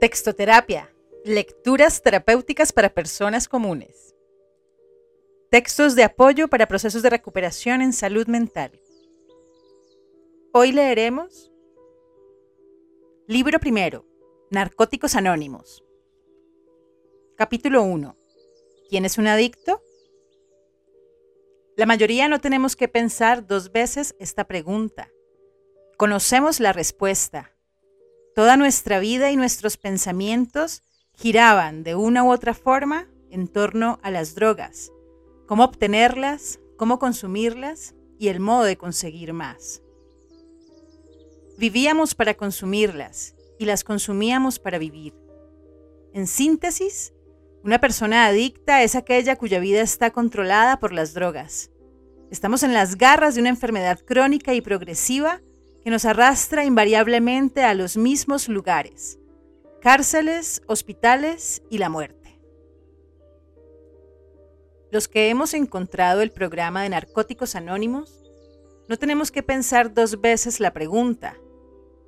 Textoterapia. Lecturas terapéuticas para personas comunes. Textos de apoyo para procesos de recuperación en salud mental. Hoy leeremos Libro primero. Narcóticos Anónimos. Capítulo 1. ¿Quién es un adicto? La mayoría no tenemos que pensar dos veces esta pregunta. Conocemos la respuesta Toda nuestra vida y nuestros pensamientos giraban de una u otra forma en torno a las drogas, cómo obtenerlas, cómo consumirlas y el modo de conseguir más. Vivíamos para consumirlas y las consumíamos para vivir. En síntesis, una persona adicta es aquella cuya vida está controlada por las drogas. Estamos en las garras de una enfermedad crónica y progresiva que nos arrastra invariablemente a los mismos lugares, cárceles, hospitales y la muerte. Los que hemos encontrado el programa de Narcóticos Anónimos, no tenemos que pensar dos veces la pregunta,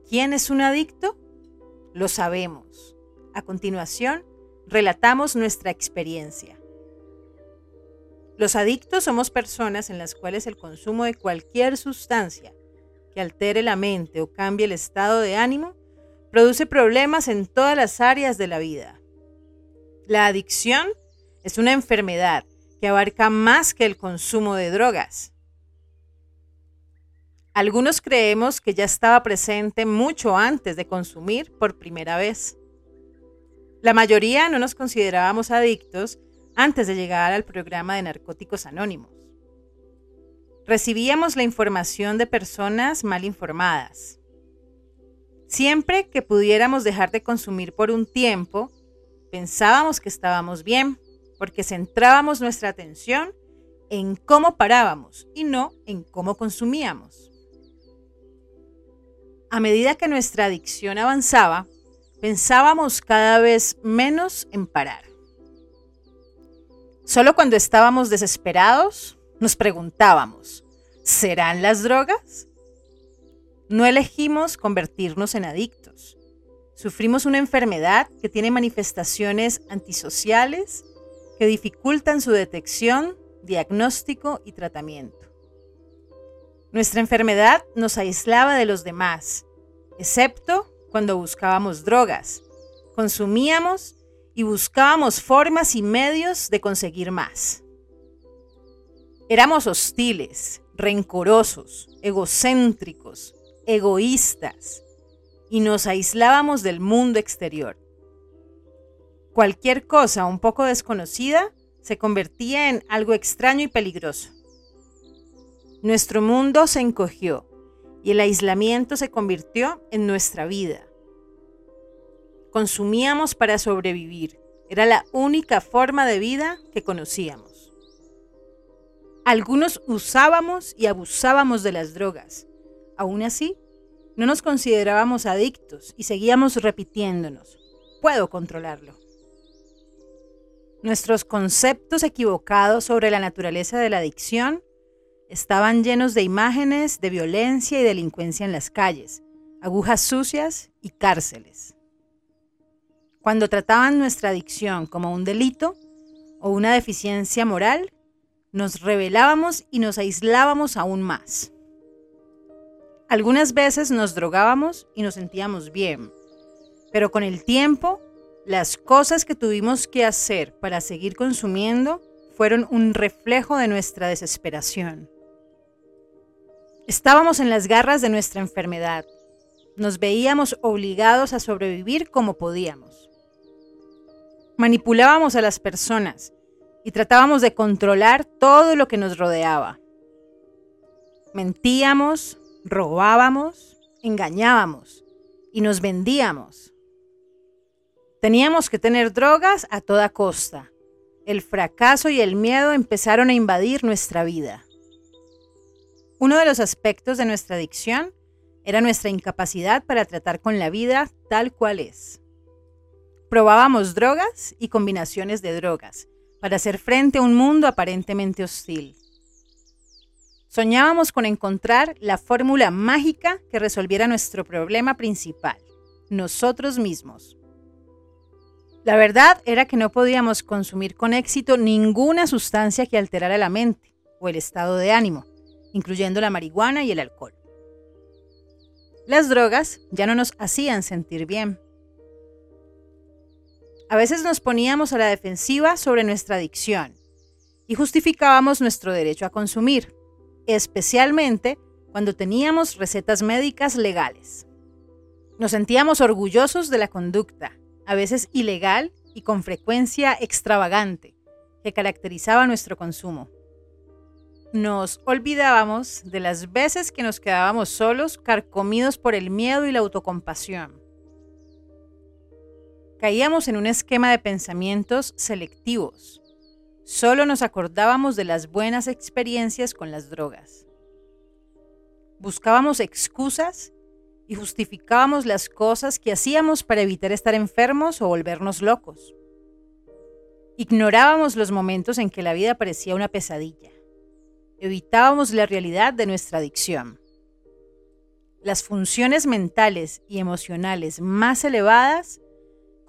¿quién es un adicto? Lo sabemos. A continuación, relatamos nuestra experiencia. Los adictos somos personas en las cuales el consumo de cualquier sustancia que altere la mente o cambie el estado de ánimo, produce problemas en todas las áreas de la vida. La adicción es una enfermedad que abarca más que el consumo de drogas. Algunos creemos que ya estaba presente mucho antes de consumir por primera vez. La mayoría no nos considerábamos adictos antes de llegar al programa de Narcóticos Anónimos recibíamos la información de personas mal informadas. Siempre que pudiéramos dejar de consumir por un tiempo, pensábamos que estábamos bien, porque centrábamos nuestra atención en cómo parábamos y no en cómo consumíamos. A medida que nuestra adicción avanzaba, pensábamos cada vez menos en parar. Solo cuando estábamos desesperados nos preguntábamos, ¿serán las drogas? No elegimos convertirnos en adictos. Sufrimos una enfermedad que tiene manifestaciones antisociales que dificultan su detección, diagnóstico y tratamiento. Nuestra enfermedad nos aislaba de los demás, excepto cuando buscábamos drogas, consumíamos y buscábamos formas y medios de conseguir más. Éramos hostiles, rencorosos, egocéntricos, egoístas y nos aislábamos del mundo exterior. Cualquier cosa un poco desconocida se convertía en algo extraño y peligroso. Nuestro mundo se encogió y el aislamiento se convirtió en nuestra vida. Consumíamos para sobrevivir. Era la única forma de vida que conocíamos. Algunos usábamos y abusábamos de las drogas. Aún así, no nos considerábamos adictos y seguíamos repitiéndonos, puedo controlarlo. Nuestros conceptos equivocados sobre la naturaleza de la adicción estaban llenos de imágenes de violencia y delincuencia en las calles, agujas sucias y cárceles. Cuando trataban nuestra adicción como un delito o una deficiencia moral, nos rebelábamos y nos aislábamos aún más. Algunas veces nos drogábamos y nos sentíamos bien, pero con el tiempo, las cosas que tuvimos que hacer para seguir consumiendo fueron un reflejo de nuestra desesperación. Estábamos en las garras de nuestra enfermedad. Nos veíamos obligados a sobrevivir como podíamos. Manipulábamos a las personas y tratábamos de controlar todo lo que nos rodeaba. Mentíamos, robábamos, engañábamos y nos vendíamos. Teníamos que tener drogas a toda costa. El fracaso y el miedo empezaron a invadir nuestra vida. Uno de los aspectos de nuestra adicción era nuestra incapacidad para tratar con la vida tal cual es. Probábamos drogas y combinaciones de drogas para hacer frente a un mundo aparentemente hostil. Soñábamos con encontrar la fórmula mágica que resolviera nuestro problema principal, nosotros mismos. La verdad era que no podíamos consumir con éxito ninguna sustancia que alterara la mente o el estado de ánimo, incluyendo la marihuana y el alcohol. Las drogas ya no nos hacían sentir bien. A veces nos poníamos a la defensiva sobre nuestra adicción y justificábamos nuestro derecho a consumir, especialmente cuando teníamos recetas médicas legales. Nos sentíamos orgullosos de la conducta, a veces ilegal y con frecuencia extravagante, que caracterizaba nuestro consumo. Nos olvidábamos de las veces que nos quedábamos solos, carcomidos por el miedo y la autocompasión. Caíamos en un esquema de pensamientos selectivos. Solo nos acordábamos de las buenas experiencias con las drogas. Buscábamos excusas y justificábamos las cosas que hacíamos para evitar estar enfermos o volvernos locos. Ignorábamos los momentos en que la vida parecía una pesadilla. Evitábamos la realidad de nuestra adicción. Las funciones mentales y emocionales más elevadas,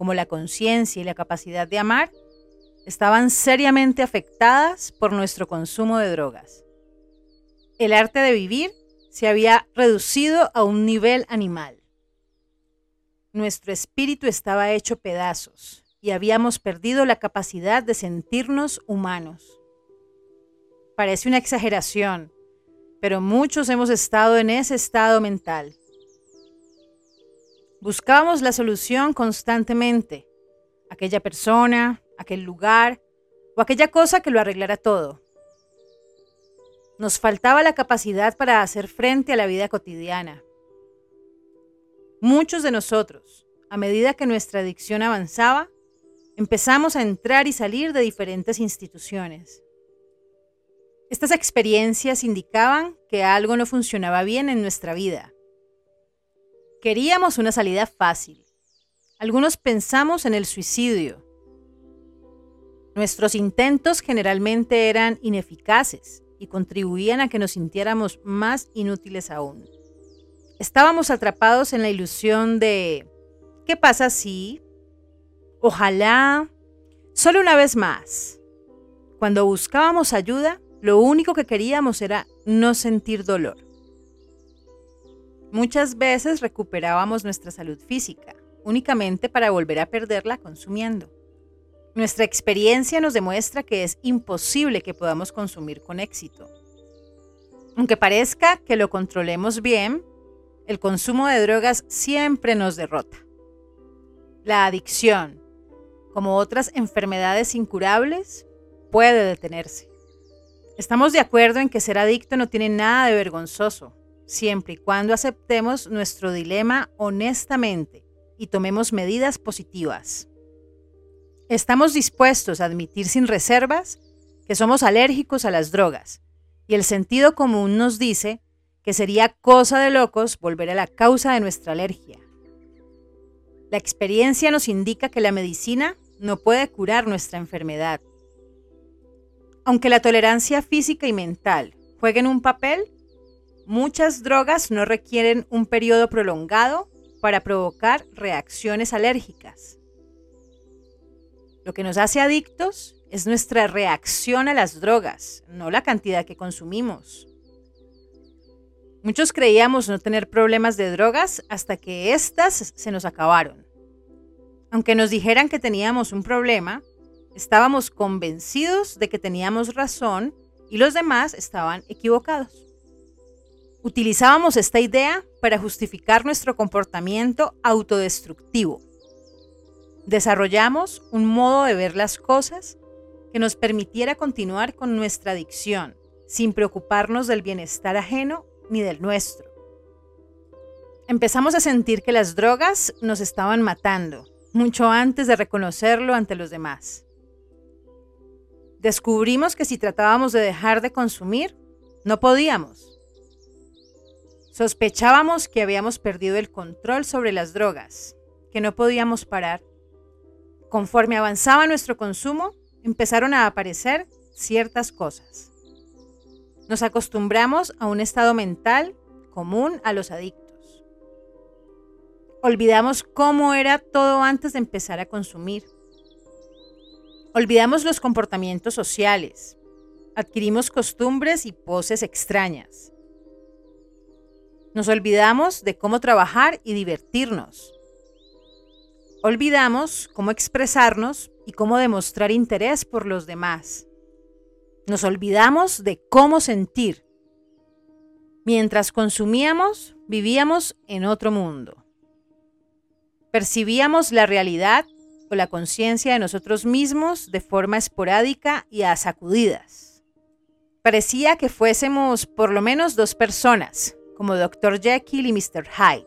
como la conciencia y la capacidad de amar, estaban seriamente afectadas por nuestro consumo de drogas. El arte de vivir se había reducido a un nivel animal. Nuestro espíritu estaba hecho pedazos y habíamos perdido la capacidad de sentirnos humanos. Parece una exageración, pero muchos hemos estado en ese estado mental. Buscábamos la solución constantemente, aquella persona, aquel lugar o aquella cosa que lo arreglara todo. Nos faltaba la capacidad para hacer frente a la vida cotidiana. Muchos de nosotros, a medida que nuestra adicción avanzaba, empezamos a entrar y salir de diferentes instituciones. Estas experiencias indicaban que algo no funcionaba bien en nuestra vida. Queríamos una salida fácil. Algunos pensamos en el suicidio. Nuestros intentos generalmente eran ineficaces y contribuían a que nos sintiéramos más inútiles aún. Estábamos atrapados en la ilusión de, ¿qué pasa si? Ojalá, solo una vez más. Cuando buscábamos ayuda, lo único que queríamos era no sentir dolor. Muchas veces recuperábamos nuestra salud física, únicamente para volver a perderla consumiendo. Nuestra experiencia nos demuestra que es imposible que podamos consumir con éxito. Aunque parezca que lo controlemos bien, el consumo de drogas siempre nos derrota. La adicción, como otras enfermedades incurables, puede detenerse. Estamos de acuerdo en que ser adicto no tiene nada de vergonzoso, siempre y cuando aceptemos nuestro dilema honestamente y tomemos medidas positivas. Estamos dispuestos a admitir sin reservas que somos alérgicos a las drogas y el sentido común nos dice que sería cosa de locos volver a la causa de nuestra alergia. La experiencia nos indica que la medicina no puede curar nuestra enfermedad. Aunque la tolerancia física y mental jueguen un papel, muchas drogas no requieren un periodo prolongado para provocar reacciones alérgicas. Lo que nos hace adictos es nuestra reacción a las drogas, no la cantidad que consumimos. Muchos creíamos no tener problemas de drogas hasta que éstas se nos acabaron. Aunque nos dijeran que teníamos un problema, estábamos convencidos de que teníamos razón y los demás estaban equivocados. Utilizábamos esta idea para justificar nuestro comportamiento autodestructivo Desarrollamos un modo de ver las cosas que nos permitiera continuar con nuestra adicción, sin preocuparnos del bienestar ajeno ni del nuestro. Empezamos a sentir que las drogas nos estaban matando, mucho antes de reconocerlo ante los demás. Descubrimos que si tratábamos de dejar de consumir, no podíamos. Sospechábamos que habíamos perdido el control sobre las drogas, que no podíamos parar Conforme avanzaba nuestro consumo, empezaron a aparecer ciertas cosas. Nos acostumbramos a un estado mental común a los adictos. Olvidamos cómo era todo antes de empezar a consumir. Olvidamos los comportamientos sociales. Adquirimos costumbres y poses extrañas. Nos olvidamos de cómo trabajar y divertirnos. Olvidamos cómo expresarnos y cómo demostrar interés por los demás. Nos olvidamos de cómo sentir. Mientras consumíamos, vivíamos en otro mundo. Percibíamos la realidad o la conciencia de nosotros mismos de forma esporádica y a sacudidas. Parecía que fuésemos por lo menos dos personas, como Dr. Jekyll y Mr. Hyde.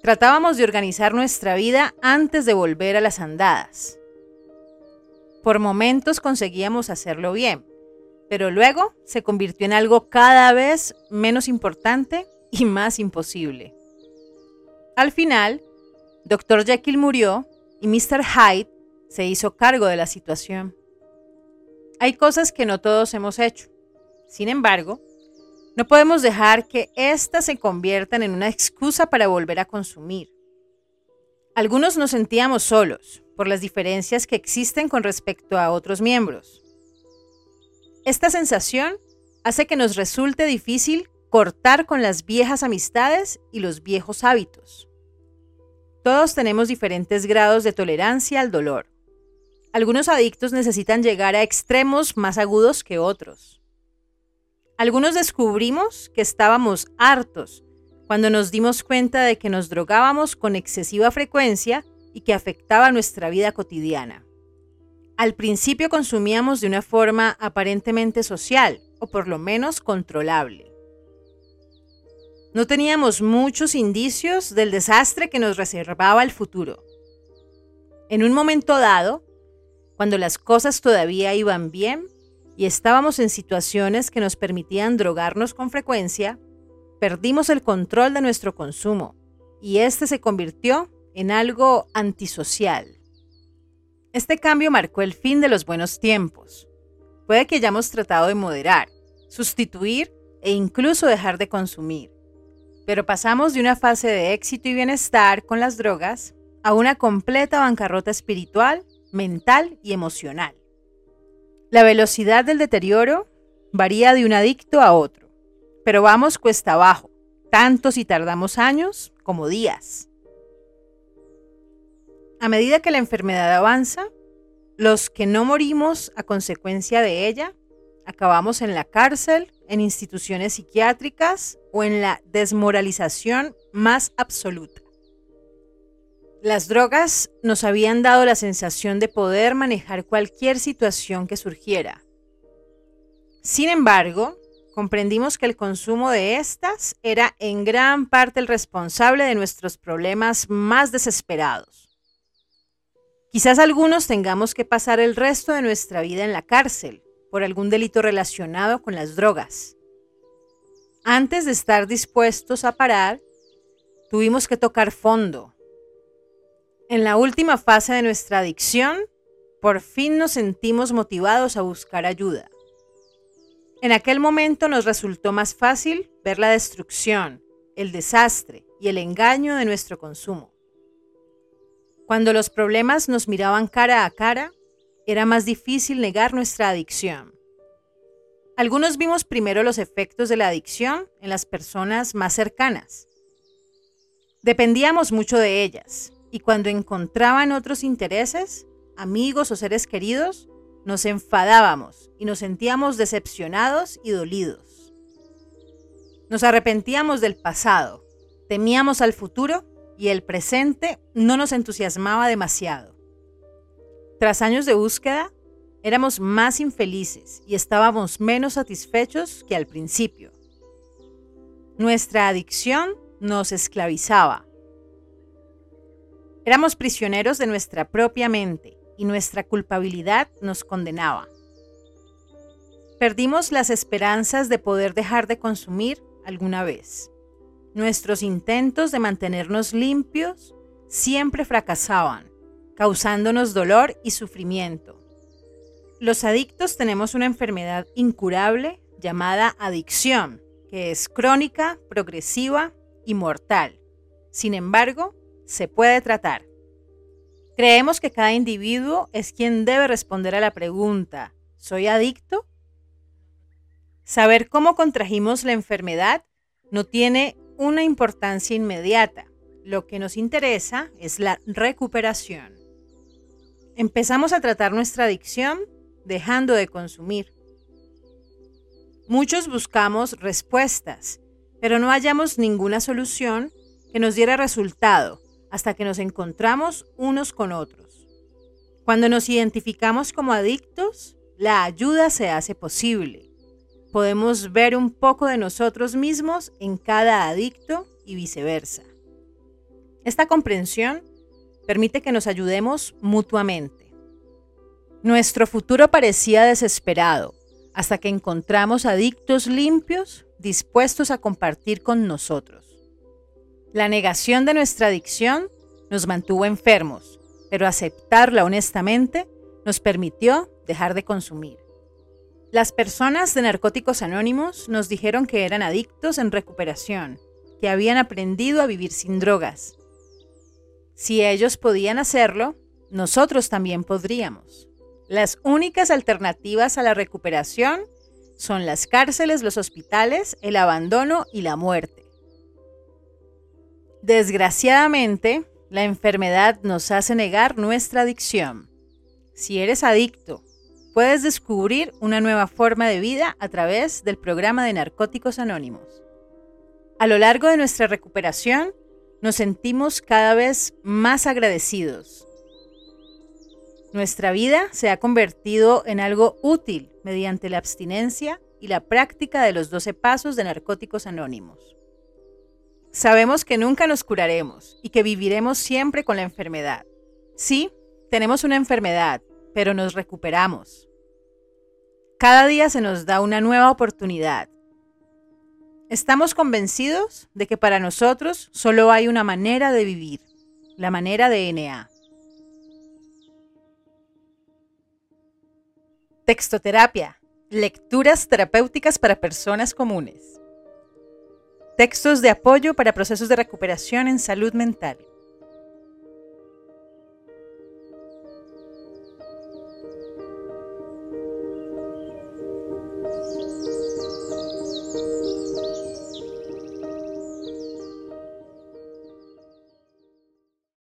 Tratábamos de organizar nuestra vida antes de volver a las andadas. Por momentos conseguíamos hacerlo bien, pero luego se convirtió en algo cada vez menos importante y más imposible. Al final, Dr. Jekyll murió y Mr. Hyde se hizo cargo de la situación. Hay cosas que no todos hemos hecho. Sin embargo, no podemos dejar que éstas se conviertan en una excusa para volver a consumir. Algunos nos sentíamos solos por las diferencias que existen con respecto a otros miembros. Esta sensación hace que nos resulte difícil cortar con las viejas amistades y los viejos hábitos. Todos tenemos diferentes grados de tolerancia al dolor. Algunos adictos necesitan llegar a extremos más agudos que otros. Algunos descubrimos que estábamos hartos cuando nos dimos cuenta de que nos drogábamos con excesiva frecuencia y que afectaba nuestra vida cotidiana. Al principio consumíamos de una forma aparentemente social, o por lo menos controlable. No teníamos muchos indicios del desastre que nos reservaba el futuro. En un momento dado, cuando las cosas todavía iban bien y estábamos en situaciones que nos permitían drogarnos con frecuencia, perdimos el control de nuestro consumo y este se convirtió en algo antisocial. Este cambio marcó el fin de los buenos tiempos. Puede que hayamos tratado de moderar, sustituir e incluso dejar de consumir. Pero pasamos de una fase de éxito y bienestar con las drogas a una completa bancarrota espiritual, mental y emocional. La velocidad del deterioro varía de un adicto a otro, pero vamos cuesta abajo, tanto si tardamos años como días. A medida que la enfermedad avanza, los que no morimos a consecuencia de ella, acabamos en la cárcel, en instituciones psiquiátricas o en la desmoralización más absoluta. Las drogas nos habían dado la sensación de poder manejar cualquier situación que surgiera. Sin embargo, comprendimos que el consumo de estas era en gran parte el responsable de nuestros problemas más desesperados. Quizás algunos tengamos que pasar el resto de nuestra vida en la cárcel por algún delito relacionado con las drogas. Antes de estar dispuestos a parar, tuvimos que tocar fondo. En la última fase de nuestra adicción, por fin nos sentimos motivados a buscar ayuda. En aquel momento nos resultó más fácil ver la destrucción, el desastre y el engaño de nuestro consumo. Cuando los problemas nos miraban cara a cara, era más difícil negar nuestra adicción. Algunos vimos primero los efectos de la adicción en las personas más cercanas. Dependíamos mucho de ellas y cuando encontraban otros intereses, amigos o seres queridos, nos enfadábamos y nos sentíamos decepcionados y dolidos. Nos arrepentíamos del pasado, temíamos al futuro y el presente no nos entusiasmaba demasiado. Tras años de búsqueda, Éramos más infelices y estábamos menos satisfechos que al principio. Nuestra adicción nos esclavizaba. Éramos prisioneros de nuestra propia mente y nuestra culpabilidad nos condenaba. Perdimos las esperanzas de poder dejar de consumir alguna vez. Nuestros intentos de mantenernos limpios siempre fracasaban, causándonos dolor y sufrimiento. Los adictos tenemos una enfermedad incurable llamada adicción, que es crónica, progresiva y mortal. Sin embargo, se puede tratar. Creemos que cada individuo es quien debe responder a la pregunta, ¿soy adicto? Saber cómo contrajimos la enfermedad no tiene una importancia inmediata. Lo que nos interesa es la recuperación. Empezamos a tratar nuestra adicción dejando de consumir. Muchos buscamos respuestas, pero no hallamos ninguna solución que nos diera resultado hasta que nos encontramos unos con otros. Cuando nos identificamos como adictos, la ayuda se hace posible. Podemos ver un poco de nosotros mismos en cada adicto y viceversa. Esta comprensión permite que nos ayudemos mutuamente. Nuestro futuro parecía desesperado hasta que encontramos adictos limpios dispuestos a compartir con nosotros. La negación de nuestra adicción nos mantuvo enfermos, pero aceptarla honestamente nos permitió dejar de consumir. Las personas de Narcóticos Anónimos nos dijeron que eran adictos en recuperación, que habían aprendido a vivir sin drogas. Si ellos podían hacerlo, nosotros también podríamos. Las únicas alternativas a la recuperación son las cárceles, los hospitales, el abandono y la muerte. Desgraciadamente, la enfermedad nos hace negar nuestra adicción. Si eres adicto, puedes descubrir una nueva forma de vida a través del programa de Narcóticos Anónimos. A lo largo de nuestra recuperación, nos sentimos cada vez más agradecidos. Nuestra vida se ha convertido en algo útil mediante la abstinencia y la práctica de los 12 pasos de Narcóticos Anónimos. Sabemos que nunca nos curaremos y que viviremos siempre con la enfermedad. Sí, tenemos una enfermedad, pero nos recuperamos. Cada día se nos da una nueva oportunidad. Estamos convencidos de que para nosotros solo hay una manera de vivir, la manera de NA. Textoterapia. Lecturas terapéuticas para personas comunes. Textos de apoyo para procesos de recuperación en salud mental.